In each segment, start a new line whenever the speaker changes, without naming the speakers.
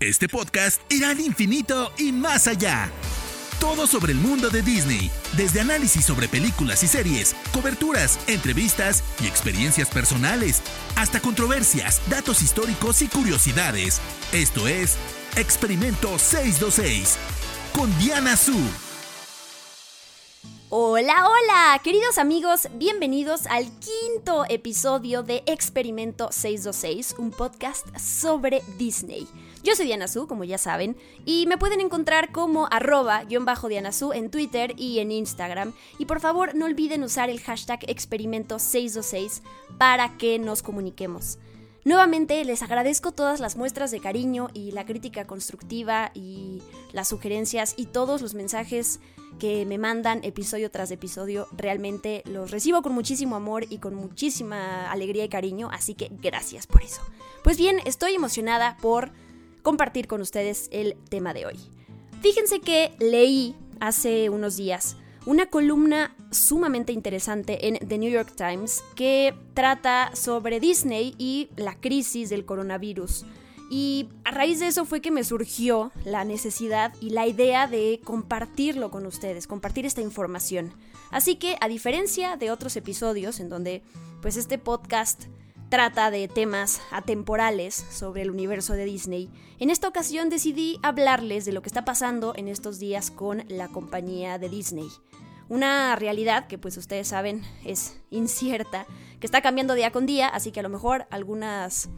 Este podcast irá al infinito y más allá. Todo sobre el mundo de Disney, desde análisis sobre películas y series, coberturas, entrevistas y experiencias personales, hasta controversias, datos históricos y curiosidades. Esto es Experimento 626 con Diana Su.
Hola, hola, queridos amigos, bienvenidos al quinto episodio de Experimento 626, un podcast sobre Disney. Yo soy Diana Su, como ya saben, y me pueden encontrar como arroba Diana Su en Twitter y en Instagram. Y por favor, no olviden usar el hashtag Experimento 626 para que nos comuniquemos. Nuevamente les agradezco todas las muestras de cariño y la crítica constructiva y las sugerencias y todos los mensajes que me mandan episodio tras episodio. Realmente los recibo con muchísimo amor y con muchísima alegría y cariño, así que gracias por eso. Pues bien, estoy emocionada por compartir con ustedes el tema de hoy. Fíjense que leí hace unos días una columna sumamente interesante en The New York Times que trata sobre Disney y la crisis del coronavirus. Y a raíz de eso fue que me surgió la necesidad y la idea de compartirlo con ustedes, compartir esta información. Así que, a diferencia de otros episodios en donde pues este podcast trata de temas atemporales sobre el universo de Disney, en esta ocasión decidí hablarles de lo que está pasando en estos días con la compañía de Disney. Una realidad que pues ustedes saben es incierta, que está cambiando día con día, así que a lo mejor algunas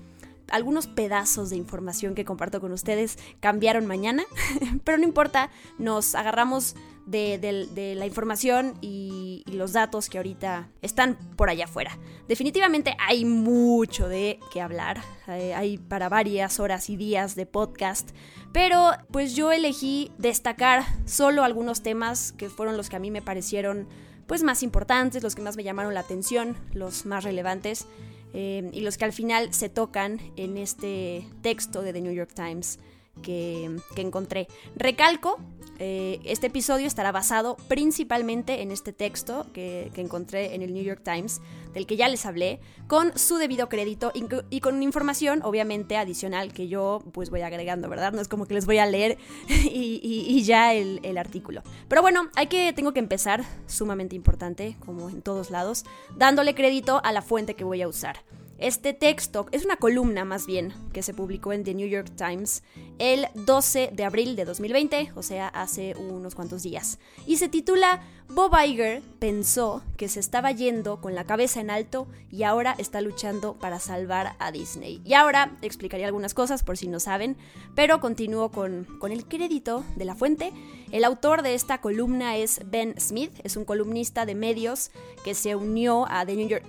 algunos pedazos de información que comparto con ustedes cambiaron mañana, pero no importa, nos agarramos de, la información y, los datos que ahorita están por allá afuera. Definitivamente hay mucho de qué hablar, eh, hay para varias horas y días de podcast, pero pues yo elegí destacar solo algunos temas que fueron los que a mí me parecieron pues más importantes, los que más me llamaron la atención, los más relevantes. Eh, y los que al final se tocan en este texto de The New York Times que, encontré. Recalco, eh, este episodio estará basado principalmente en este texto que, encontré en el New York Times, del que ya les hablé, con su debido crédito y con información obviamente adicional que yo pues voy agregando, ¿verdad? No es como que les voy a leer y, ya el, el, artículo. Pero bueno, hay que, tengo que empezar, sumamente importante, como en todos lados, dándole crédito a la fuente que voy a usar. Este texto es una columna más bien que se publicó en The New York Times el 12 de abril de 2020, o sea, hace unos cuantos días. Y se titula Bob Iger pensó que se estaba yendo con la cabeza en alto y ahora está luchando para salvar a Disney. Y ahora explicaré algunas cosas por si no saben, pero continúo con, con el crédito de la fuente. El autor de esta columna es Ben Smith, es un columnista de medios que se unió a The New York...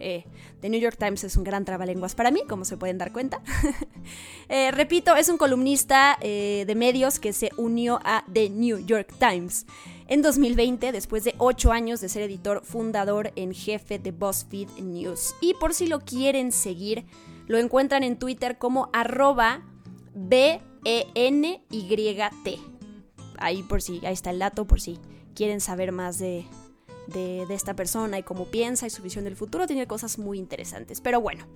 Eh, The New York Times es un gran trabalenguas para mí, como se pueden dar cuenta. Eh, repito, es un columnista eh, de medios que se unió a The New York Times en 2020, después de 8 años de ser editor fundador en jefe de BuzzFeed News. Y por si lo quieren seguir, lo encuentran en Twitter como arroba B-E-N-Y-T. Ahí por si, ahí está el dato, por si quieren saber más de, de, esta persona y cómo piensa y su visión del futuro, tiene cosas muy interesantes. Pero bueno,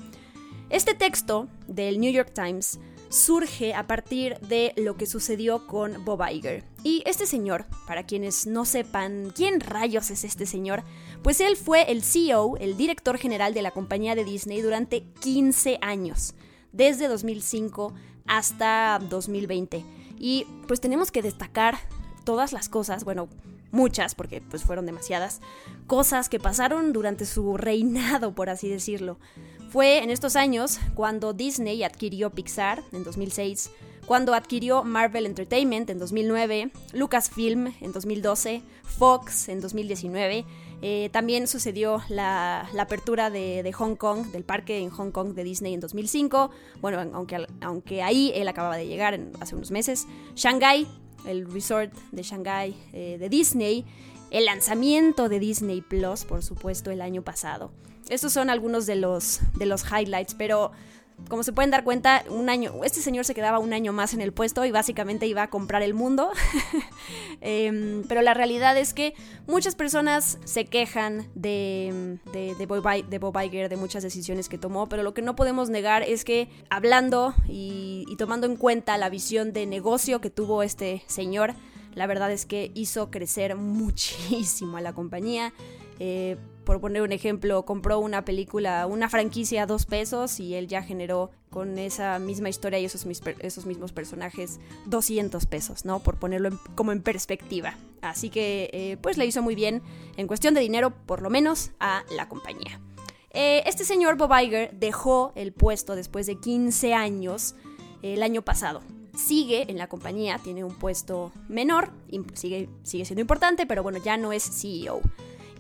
este texto del New York Times surge a partir de lo que sucedió con Bob Iger. Y este señor, para quienes no sepan quién rayos es este señor, pues él fue el CEO, el director general de la compañía de Disney durante 15 años, desde 2005 hasta 2020. Y pues tenemos que destacar todas las cosas, bueno, muchas, porque pues fueron demasiadas, cosas que pasaron durante su reinado, por así decirlo. Fue en estos años cuando Disney adquirió Pixar en 2006, cuando adquirió Marvel Entertainment en 2009, Lucasfilm en 2012, Fox en 2019. Eh, también sucedió la, apertura de, Hong Kong, del parque en Hong Kong de Disney en 2005. Bueno, aunque, aunque ahí él acababa de llegar hace unos meses. Shanghai el resort de Shanghai eh, de Disney, el lanzamiento de Disney Plus, por supuesto, el año pasado. Estos son algunos de los, de los highlights, pero como se pueden dar cuenta, un año, este señor se quedaba un año más en el puesto y básicamente iba a comprar el mundo. Em, pero la realidad es que muchas personas se quejan de, de, Bob, Iger, de muchas decisiones que tomó, pero lo que no podemos negar es que hablando y, y tomando en cuenta la visión de negocio que tuvo este señor, la verdad es que hizo crecer muchísimo a la compañía. Eh, por poner un ejemplo, compró una película, una franquicia a dos pesos y él ya generó con esa misma historia y esos, esos mismos personajes 200 pesos, ¿no? Por ponerlo como en perspectiva. Así que eh, pues le hizo muy bien en cuestión de dinero, por lo menos a la compañía. Eh, este señor Bob Iger dejó el puesto después de 15 años el año pasado sigue en la compañía, tiene un puesto menor, sigue, sigue siendo importante, pero bueno, ya no es CEO.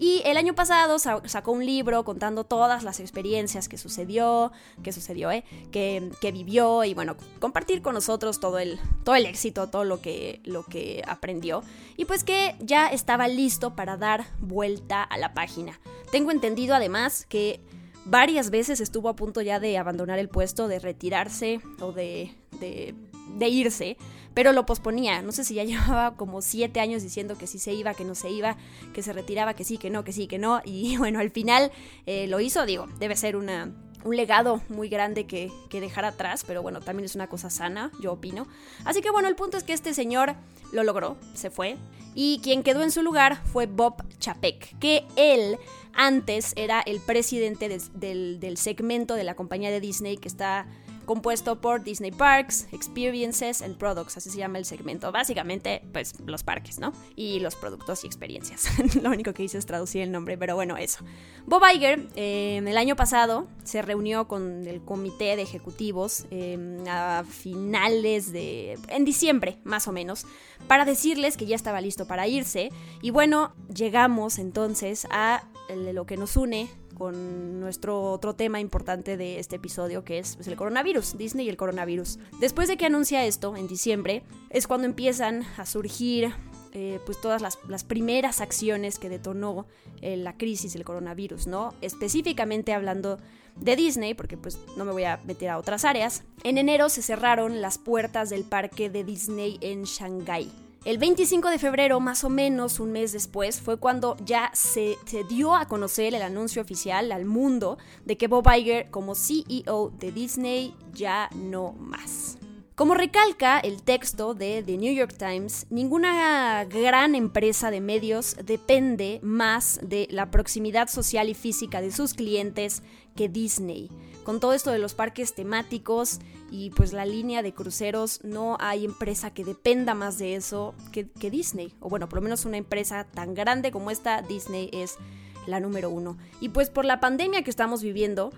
Y el año pasado sacó un libro contando todas las experiencias que sucedió, que sucedió, ¿eh? que, que, vivió y bueno, compartir con nosotros todo el, todo el éxito, todo lo que, lo que aprendió. Y pues que ya estaba listo para dar vuelta a la página. Tengo entendido además que varias veces estuvo a punto ya de abandonar el puesto, de retirarse o de, de de irse, pero lo posponía. No sé si ya llevaba como siete años diciendo que sí se iba, que no se iba, que se retiraba, que sí, que no, que sí, que no. Y bueno, al final eh, lo hizo, digo, debe ser una, un legado muy grande que, que, dejar atrás, pero bueno, también es una cosa sana, yo opino. Así que bueno, el punto es que este señor lo logró, se fue, y quien quedó en su lugar fue Bob Chapek, que él antes era el presidente del, del segmento de la compañía de Disney que está compuesto por Disney Parks, Experiences and Products, así se llama el segmento. Básicamente, pues los parques, ¿no? Y los productos y experiencias. Lo único que hice es traducir el nombre, pero bueno, eso. Bob Iger, eh, el año pasado, se reunió con el comité de ejecutivos em, a finales de... en diciembre, más o menos, para decirles que ya estaba listo para irse. Y bueno, llegamos entonces a lo que nos une con nuestro otro tema importante de este episodio, que es pues, el coronavirus, Disney y el coronavirus. Después de que anuncia esto, en diciembre, es cuando empiezan a surgir eh, pues todas las, primeras acciones que detonó eh, la crisis del coronavirus, ¿no? Específicamente hablando de Disney, porque pues no me voy a meter a otras áreas. En enero se cerraron las puertas del parque de Disney en Shanghái. El 25 de febrero, más o menos un mes después, fue cuando ya se, dio a conocer el anuncio oficial al mundo de que Bob Iger, como CEO de Disney, ya no más. Como recalca el texto de The New York Times, ninguna gran empresa de medios depende más de la proximidad social y física de sus clientes que Disney. Con todo esto de los parques temáticos y pues la línea de cruceros, no hay empresa que dependa más de eso que, Disney. O bueno, por lo menos una empresa tan grande como esta, Disney es la número uno. Y pues por la pandemia que estamos viviendo,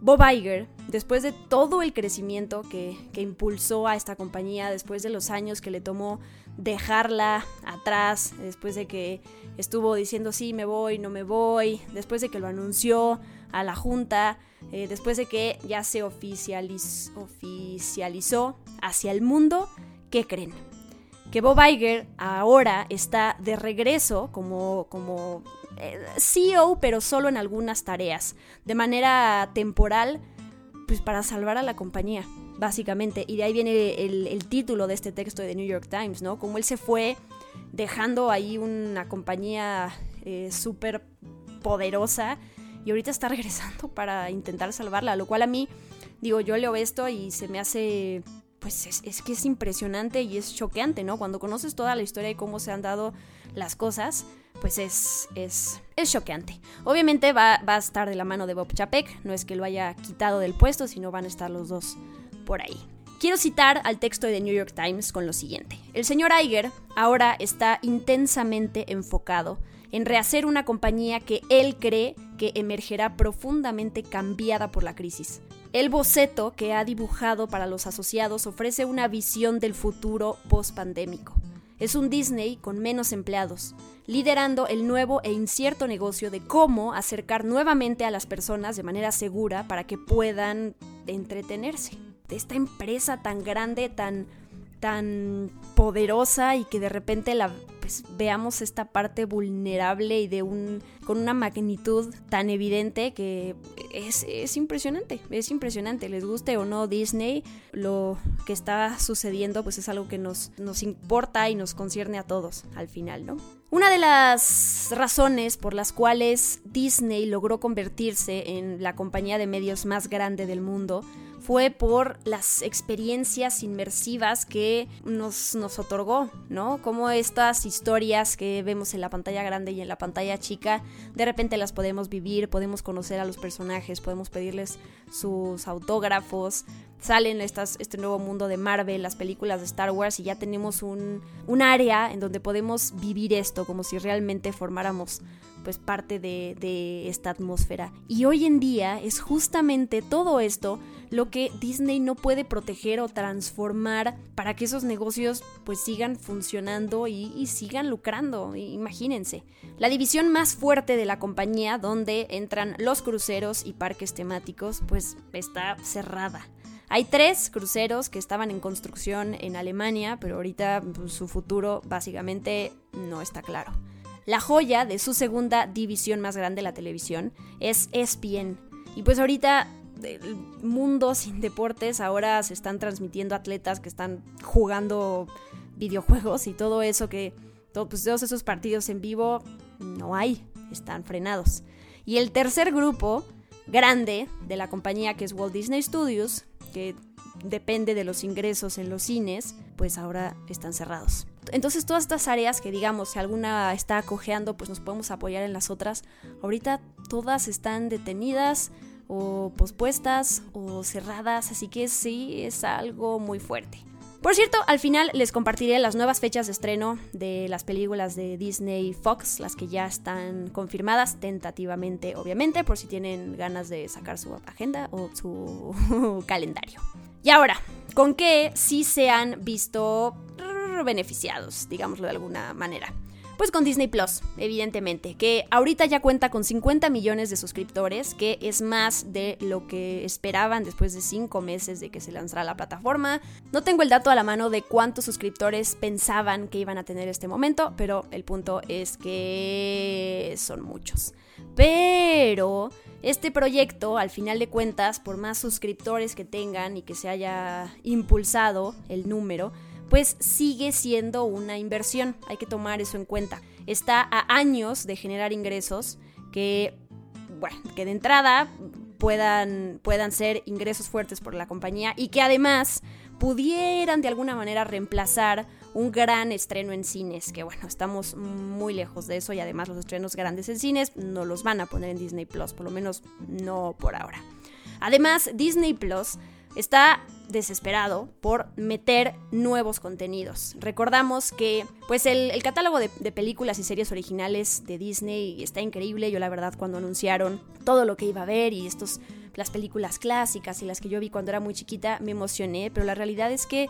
Bob Iger, después de todo el crecimiento que, que, impulsó a esta compañía, después de los años que le tomó dejarla atrás, después de que estuvo diciendo sí, me voy, no me voy, después de que lo anunció a la Junta, eh, después de que ya se oficializó hacia el mundo, ¿qué creen? Que Bob Iger ahora está de regreso como, como eh, CEO, pero solo en algunas tareas, de manera temporal, pues para salvar a la compañía, básicamente. Y de ahí viene el, título de este texto de The New York Times, ¿no? Como él se fue dejando ahí una compañía eh, súper poderosa y ahorita está regresando para intentar salvarla, lo cual a mí, digo, yo leo esto y se me hace, pues es, que es impresionante y es choqueante, ¿no? Cuando conoces toda la historia y cómo se han dado las cosas, pues es, es, es choqueante. Obviamente va, va, a estar de la mano de Bob Chapek, no es que lo haya quitado del puesto, sino van a estar los dos por ahí. Quiero citar al texto de The New York Times con lo siguiente. El señor Iger ahora está intensamente enfocado en rehacer una compañía que él cree que emergerá profundamente cambiada por la crisis. El boceto que ha dibujado para los asociados ofrece una visión del futuro post-pandémico. Es un Disney con menos empleados, liderando el nuevo e incierto negocio de cómo acercar nuevamente a las personas de manera segura para que puedan entretenerse. De esta empresa tan grande, tan, tan poderosa y que de repente la, pues veamos esta parte vulnerable y de un con una magnitud tan evidente que es, es impresionante, es impresionante, les guste o no Disney, lo que está sucediendo pues es algo que nos, nos importa y nos concierne a todos al final, ¿no? Una de las razones por las cuales Disney logró convertirse en la compañía de medios más grande del mundo fue por las experiencias inmersivas que nos, nos otorgó, ¿no? Como estas historias que vemos en la pantalla grande y en la pantalla chica, de repente las podemos vivir, podemos conocer a los personajes, podemos pedirles sus autógrafos, salen este nuevo mundo de Marvel, las películas de Star Wars y ya tenemos un, un área en donde podemos vivir esto como si realmente formáramos pues parte de, de, esta atmósfera. Y hoy en día es justamente todo esto lo que Disney no puede proteger o transformar para que esos negocios pues sigan funcionando y, y sigan lucrando. Imagínense. La división más fuerte de la compañía donde entran los cruceros y parques temáticos pues está cerrada. Hay tres cruceros que estaban en construcción en Alemania, pero ahorita pues, su futuro básicamente no está claro. La joya de su segunda división más grande, la televisión, es ESPN. Y pues ahorita el mundo sin deportes, ahora se están transmitiendo atletas que están jugando videojuegos y todo eso que, pues todos esos partidos en vivo no hay, están frenados. Y el tercer grupo grande de la compañía que es Walt Disney Studios, que depende de los ingresos en los cines, pues ahora están cerrados. Entonces todas estas áreas que digamos, si alguna está acogeando, pues nos podemos apoyar en las otras. Ahorita todas están detenidas o pospuestas o cerradas, así que sí es algo muy fuerte. Por cierto, al final les compartiré las nuevas fechas de estreno de las películas de Disney Fox, las que ya están confirmadas tentativamente, obviamente, por si tienen ganas de sacar su agenda o su calendario. Y ahora, ¿con qué sí se han visto beneficiados, digámoslo de alguna manera? Pues con Disney Plus, evidentemente, que ahorita ya cuenta con 50 millones de suscriptores, que es más de lo que esperaban después de 5 meses de que se lanzara la plataforma. No tengo el dato a la mano de cuántos suscriptores pensaban que iban a tener este momento, pero el punto es que son muchos. Pero este proyecto, al final de cuentas, por más suscriptores que tengan y que se haya impulsado el número, pues sigue siendo una inversión. Hay que tomar eso en cuenta. Está a años de generar ingresos que, bueno, que de entrada puedan, puedan ser ingresos fuertes por la compañía y que además pudieran de alguna manera reemplazar un gran estreno en cines, que bueno, estamos muy lejos de eso y además los estrenos grandes en cines no los van a poner en Disney Plus, por lo menos no por ahora. Además, Disney Plus está desesperado por meter nuevos contenidos. Recordamos que pues el, catálogo de, películas y series originales de Disney está increíble. Yo la verdad cuando anunciaron todo lo que iba a ver y estos las películas clásicas y las que yo vi cuando era muy chiquita me emocioné, pero la realidad es que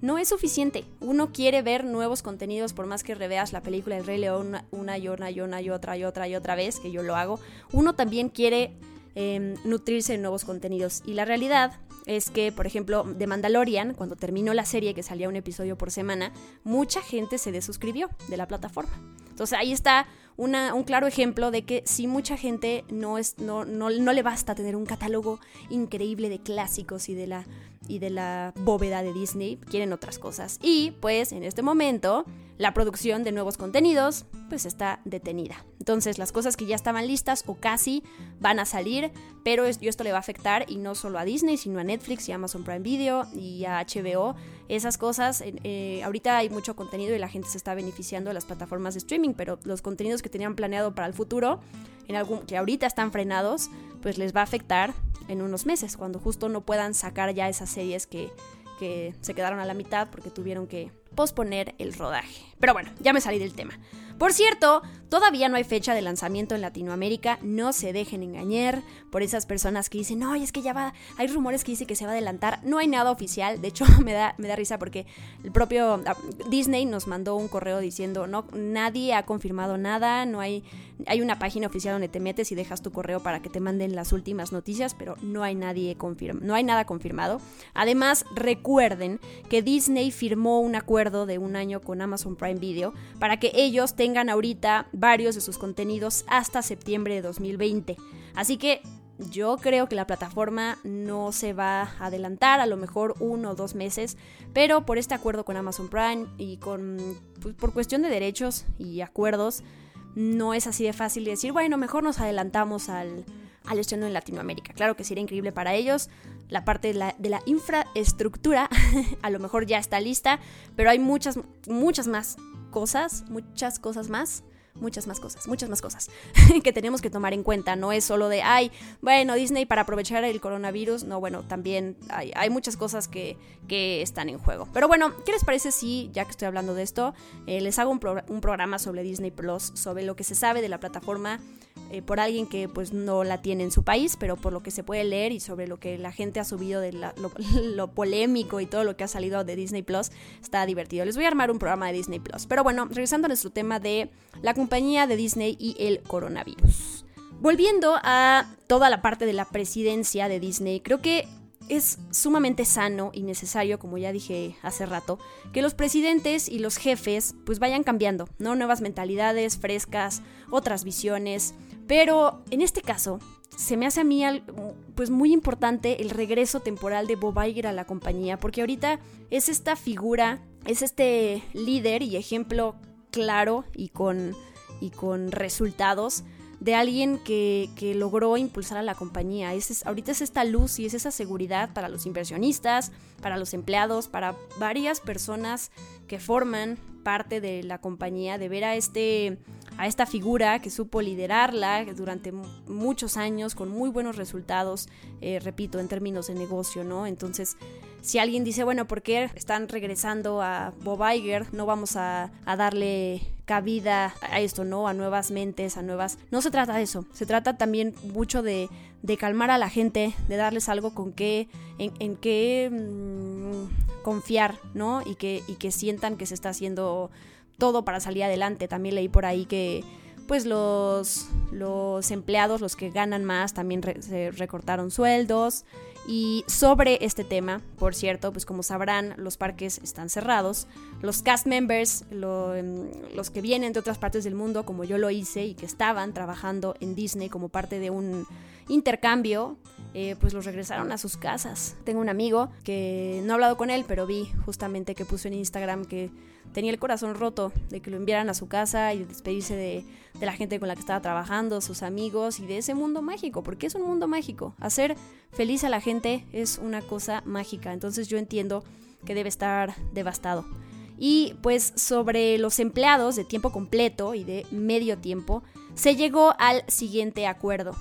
no es suficiente. Uno quiere ver nuevos contenidos por más que reveas la película El Rey León una, y una y una y otra y otra y otra vez, que yo lo hago. Uno también quiere em, nutrirse de nuevos contenidos. Y la realidad es que, por ejemplo, de Mandalorian, cuando terminó la serie que salía un episodio por semana, mucha gente se desuscribió de la plataforma. Entonces ahí está un claro ejemplo de que si mucha gente no, es, no, no, no le basta tener un catálogo increíble de clásicos y de la y de la bóveda de Disney, quieren otras cosas. Y pues en este momento la producción de nuevos contenidos pues está detenida. Entonces las cosas que ya estaban listas o casi van a salir, pero esto le va a afectar y no solo a Disney, sino a Netflix y Amazon Prime Video y a HBO. Esas cosas, eh, ahorita hay mucho contenido y la gente se está beneficiando de las plataformas de streaming, pero los contenidos que tenían planeado para el futuro, en que ahorita están frenados, pues les va a afectar en unos meses, cuando justo no puedan sacar ya esas series que, que se quedaron a la mitad porque tuvieron que posponer el rodaje. Pero bueno, ya me salí del tema. Por cierto, todavía no hay fecha de lanzamiento en Latinoamérica, no se dejen engañar por esas personas que dicen, no, es que ya va, hay rumores que dicen que se va a adelantar, no hay nada oficial, de hecho me da, me da risa porque el propio ah, Disney nos mandó un correo diciendo, no, nadie ha confirmado nada, no hay, hay una página oficial donde te metes y dejas tu correo para que te manden las últimas noticias, pero no hay nadie no hay nada confirmado. Además, recuerden que Disney firmó un acuerdo de un año con Amazon Prime Video para que ellos tengan ahorita varios de sus contenidos hasta septiembre de 2020. Así que yo creo que la plataforma no se va a adelantar, a lo mejor uno o dos meses, pero por este acuerdo con Amazon Prime y con pues, por cuestión de derechos y acuerdos, no es así de fácil de decir, bueno, mejor nos adelantamos al, al estreno en Latinoamérica. Claro que sería increíble para ellos. La parte de la, de la infraestructura a lo mejor ya está lista, pero hay muchas, muchas más cosas, muchas cosas más muchas más cosas, muchas más cosas que tenemos que tomar en cuenta. No es solo de, ay, bueno, Disney para aprovechar el coronavirus. No, bueno, también hay, hay muchas cosas que, que, están en juego. Pero bueno, ¿qué les parece si, ya que estoy hablando de esto, eh, les hago un, un, programa sobre Disney Plus, sobre lo que se sabe de la plataforma eh, por alguien que pues no la tiene en su país, pero por lo que se puede leer y sobre lo que la gente ha subido de lo, lo, polémico y todo lo que ha salido de Disney Plus, está divertido. Les voy a armar un programa de Disney Plus. Pero bueno, regresando a nuestro tema de la compañía de Disney y el coronavirus. Volviendo a toda la parte de la presidencia de Disney, creo que es sumamente sano y necesario, como ya dije hace rato, que los presidentes y los jefes pues vayan cambiando, ¿no? Nuevas mentalidades frescas, otras visiones, pero en este caso se me hace a mí pues muy importante el regreso temporal de Bob Iger a la compañía, porque ahorita es esta figura, es este líder y ejemplo claro y con, y con resultados de alguien que, logró impulsar a la compañía. Es, ahorita es esta luz y es esa seguridad para los inversionistas, para los empleados, para varias personas que forman parte de la compañía, de ver a este a esta figura que supo liderarla durante muchos años con muy buenos resultados, eh, repito, en términos de negocio, ¿no? Entonces, si alguien dice, bueno, ¿por qué están regresando a Bob Iger? No vamos a, darle cabida a esto, ¿no? A nuevas mentes, a nuevas... No se trata de eso, se trata también mucho de, calmar a la gente, de darles algo con qué, en, en qué mm, confiar, ¿no? Y que, y que sientan que se está haciendo todo para salir adelante. También leí por ahí que pues los, los empleados, los que ganan más, también se recortaron sueldos. Y sobre este tema, por cierto, pues como sabrán, los parques están cerrados. Los cast members, em, los que vienen de otras partes del mundo, como yo lo hice, y que estaban trabajando en Disney como parte de un intercambio, eh, pues los regresaron a sus casas. Tengo un amigo que no he hablado con él, pero vi justamente que puso en Instagram que tenía el corazón roto de que lo enviaran a su casa y despedirse de, de, la gente con la que estaba trabajando, sus amigos y de ese mundo mágico, porque es un mundo mágico. Hacer feliz a la gente es una cosa mágica, entonces yo entiendo que debe estar devastado. Y pues sobre los empleados de tiempo completo y de medio tiempo, se llegó al siguiente acuerdo.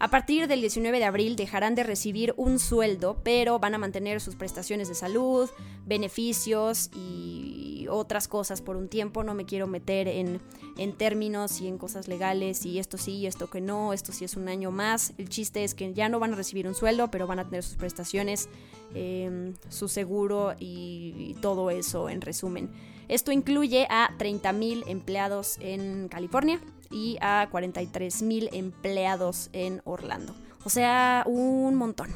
A partir del 19 de abril dejarán de recibir un sueldo, pero van a mantener sus prestaciones de salud, beneficios y otras cosas por un tiempo. No me quiero meter en, términos y en cosas legales y esto sí esto que no, esto sí es un año más. El chiste es que ya no van a recibir un sueldo, pero van a tener sus prestaciones, em, su seguro y, todo eso en resumen. Esto incluye a 30.000 empleados en California, y a 43 mil empleados en Orlando. O sea, un montón.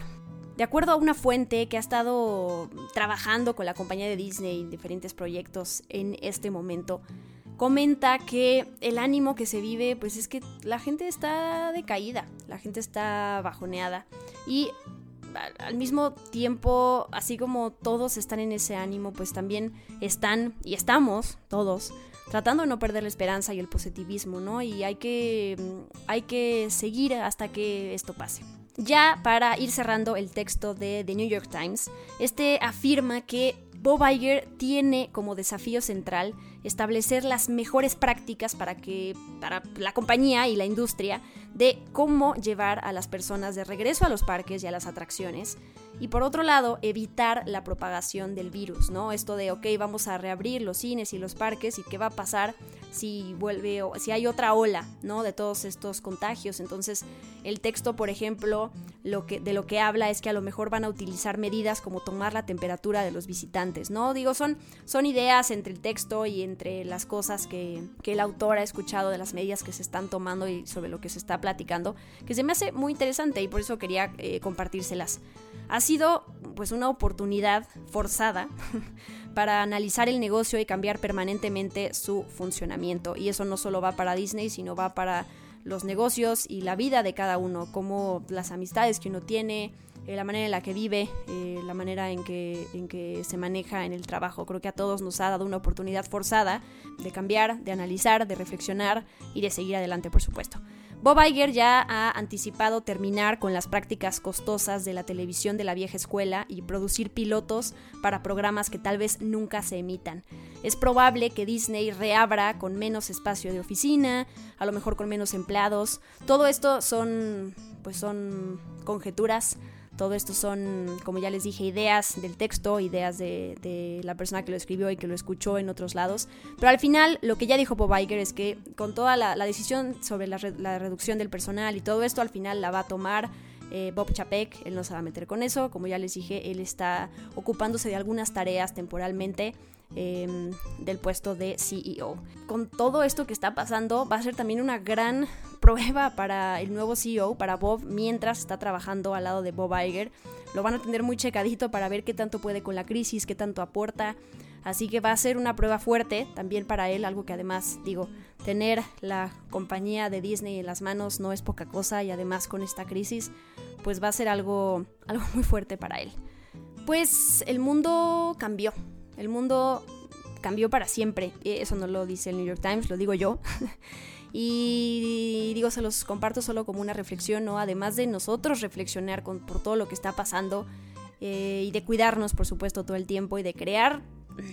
De acuerdo a una fuente que ha estado trabajando con la compañía de Disney en diferentes proyectos en este momento, comenta que el ánimo que se vive, pues es que la gente está decaída, la gente está bajoneada y al mismo tiempo, así como todos están en ese ánimo, pues también están y estamos todos tratando de no perder la esperanza y el positivismo, ¿no? Y hay que, hay que seguir hasta que esto pase. Ya para ir cerrando el texto de The New York Times, este afirma que Bob Iger tiene como desafío central establecer las mejores prácticas para que para la compañía y la industria de cómo llevar a las personas de regreso a los parques y a las atracciones y por otro lado, evitar la propagación del virus, ¿no? Esto de, ok, vamos a reabrir los cines y los parques y qué va a pasar si vuelve o si hay otra ola, ¿no? De todos estos contagios. Entonces, el texto, por ejemplo, lo que, de lo que habla es que a lo mejor van a utilizar medidas como tomar la temperatura de los visitantes, ¿no? Digo, son, son ideas entre el texto y entre las cosas que, que el autor ha escuchado de las medidas que se están tomando y sobre lo que se está platicando, que se me hace muy interesante y por eso quería eh, compartírselas. Ha sido pues una oportunidad forzada para analizar el negocio y cambiar permanentemente su funcionamiento. Y eso no solo va para Disney, sino va para los negocios y la vida de cada uno, como las amistades que uno tiene, eh, la manera en la que vive, eh, la manera en que, en que se maneja en el trabajo. Creo que a todos nos ha dado una oportunidad forzada de cambiar, de analizar, de reflexionar y de seguir adelante, por supuesto. Bob Iger ya ha anticipado terminar con las prácticas costosas de la televisión de la vieja escuela y producir pilotos para programas que tal vez nunca se emitan. Es probable que Disney reabra con menos espacio de oficina, a lo mejor con menos empleados. Todo esto son pues son conjeturas todo esto son, como ya les dije, ideas del texto, ideas de, la persona que lo escribió y que lo escuchó en otros lados. Pero al final, lo que ya dijo Bob Iger es que con toda la, decisión sobre la, reducción del personal y todo esto, al final la va a tomar eh, Bob Chapek. Él no se va a meter con eso. Como ya les dije, él está ocupándose de algunas tareas temporalmente. Em, del puesto de CEO. Con todo esto que está pasando, va a ser también una gran prueba para el nuevo CEO, para Bob, mientras está trabajando al lado de Bob Iger. Lo van a tener muy checadito para ver qué tanto puede con la crisis, qué tanto aporta. Así que va a ser una prueba fuerte también para él, algo que además, digo, tener la compañía de Disney en las manos no es poca cosa y además con esta crisis, pues va a ser algo, algo muy fuerte para él. Pues el mundo cambió, el mundo cambió para siempre. Eso no lo dice el New York Times, lo digo yo. y digo, se los comparto solo como una reflexión, ¿no? Además de nosotros reflexionar con, por todo lo que está pasando eh, y de cuidarnos, por supuesto, todo el tiempo y de crear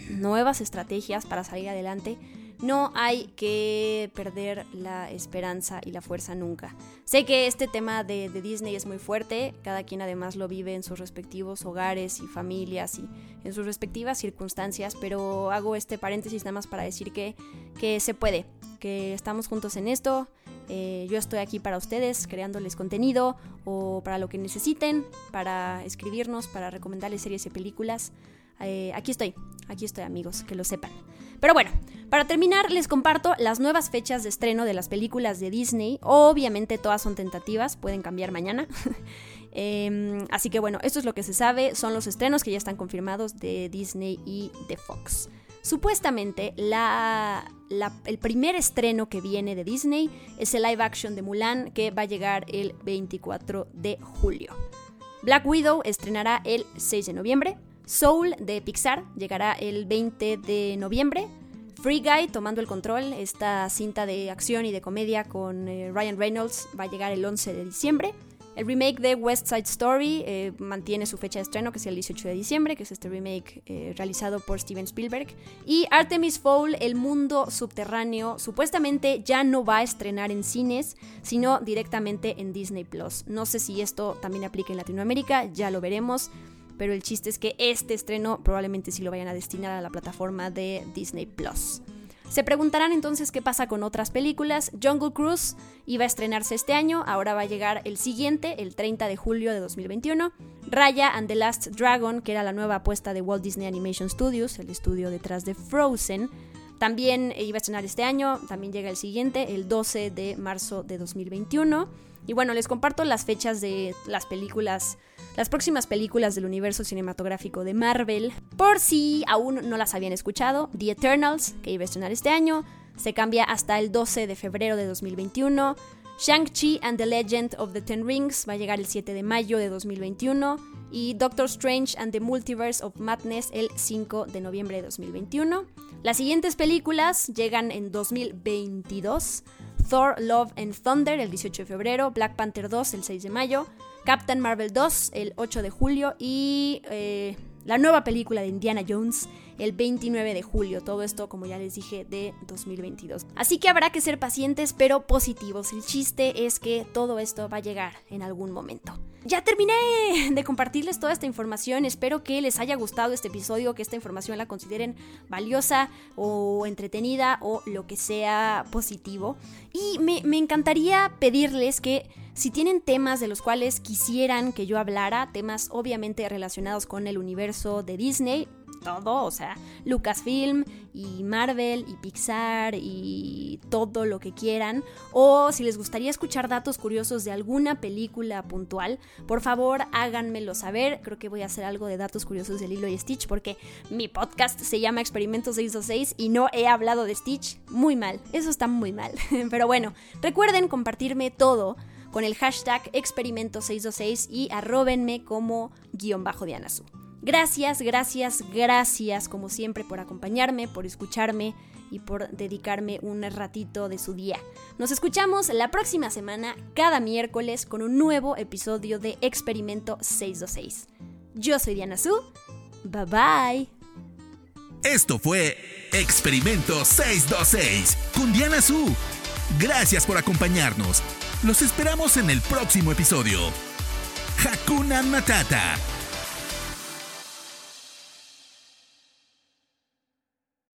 nuevas estrategias para salir adelante no hay que perder la esperanza y la fuerza nunca. Sé que este tema de, Disney es muy fuerte, cada quien además lo vive en sus respectivos hogares y familias y en sus respectivas circunstancias, pero hago este paréntesis nada más para decir que, que se puede, que estamos juntos en esto. Eh, yo estoy aquí para ustedes, creándoles contenido o para lo que necesiten, para escribirnos, para recomendarles series y películas. Eh, aquí estoy, aquí estoy amigos, que lo sepan. Pero bueno, para terminar les comparto las nuevas fechas de estreno de las películas de Disney. Obviamente todas son tentativas, pueden cambiar mañana. Em, así que bueno, esto es lo que se sabe, son los estrenos que ya están confirmados de Disney y de Fox. Supuestamente el primer estreno que viene de Disney es el live action de Mulan que va a llegar el 24 de julio. Black Widow estrenará el 6 de noviembre. Soul de Pixar llegará el 20 de noviembre. Free Guy tomando el control, esta cinta de acción y de comedia con eh, Ryan Reynolds va a llegar el 11 de diciembre. El remake de West Side Story eh, mantiene su fecha de estreno, que es el 18 de diciembre, que es este remake eh, realizado por Steven Spielberg. Y Artemis Fowl, El Mundo Subterráneo, supuestamente ya no va a estrenar en cines, sino directamente en Disney Plus. No sé si esto también aplica en Latinoamérica, ya lo veremos pero el chiste es que este estreno probablemente sí lo vayan a destinar a la plataforma de Disney Plus. Se preguntarán entonces qué pasa con otras películas. Jungle Cruise iba a estrenarse este año, ahora va a llegar el siguiente, el 30 de julio de 2021. Raya and the Last Dragon, que era la nueva apuesta de Walt Disney Animation Studios, el estudio detrás de Frozen, también iba a estrenar este año, también llega el siguiente, el 12 de marzo de 2021. Y bueno, les comparto las fechas de las películas las próximas películas del universo cinematográfico de Marvel, por si aún no las habían escuchado, The Eternals, que iba a estrenar este año, se cambia hasta el 12 de febrero de 2021. Shang-Chi and the Legend of the Ten Rings va a llegar el 7 de mayo de 2021 y Doctor Strange and the Multiverse of Madness el 5 de noviembre de 2021. Las siguientes películas llegan en 2022. Thor, Love and Thunder el 18 de febrero, Black Panther 2 el 6 de mayo, Captain Marvel 2 el 8 de julio. Y eh, la nueva película de Indiana Jones el 29 de julio. Todo esto, como ya les dije, de 2022. Así que habrá que ser pacientes, pero positivos. El chiste es que todo esto va a llegar en algún momento. Ya terminé de compartirles toda esta información. Espero que les haya gustado este episodio, que esta información la consideren valiosa o entretenida o lo que sea positivo. Y me, me encantaría pedirles que si tienen temas de los cuales quisieran que yo hablara, temas obviamente relacionados con el universo de Disney, todo, o sea, Lucasfilm y Marvel y Pixar y todo lo que quieran. O si les gustaría escuchar datos curiosos de alguna película puntual, por favor háganmelo saber. Creo que voy a hacer algo de datos curiosos de Lilo y Stitch porque mi podcast se llama Experimento 626 y no he hablado de Stitch. Muy mal, eso está muy mal. Pero bueno, recuerden compartirme todo con el hashtag experimento626 y arrobenme como guion bajo Dianasu. Gracias, gracias, gracias como siempre por acompañarme, por escucharme y por dedicarme un ratito de su día. Nos escuchamos la próxima semana, cada miércoles, con un nuevo episodio de Experimento 626. Yo soy Diana Su. Bye bye.
Esto fue Experimento 626 con Diana Su. Gracias por acompañarnos. Los esperamos en el próximo episodio. Hakuna Matata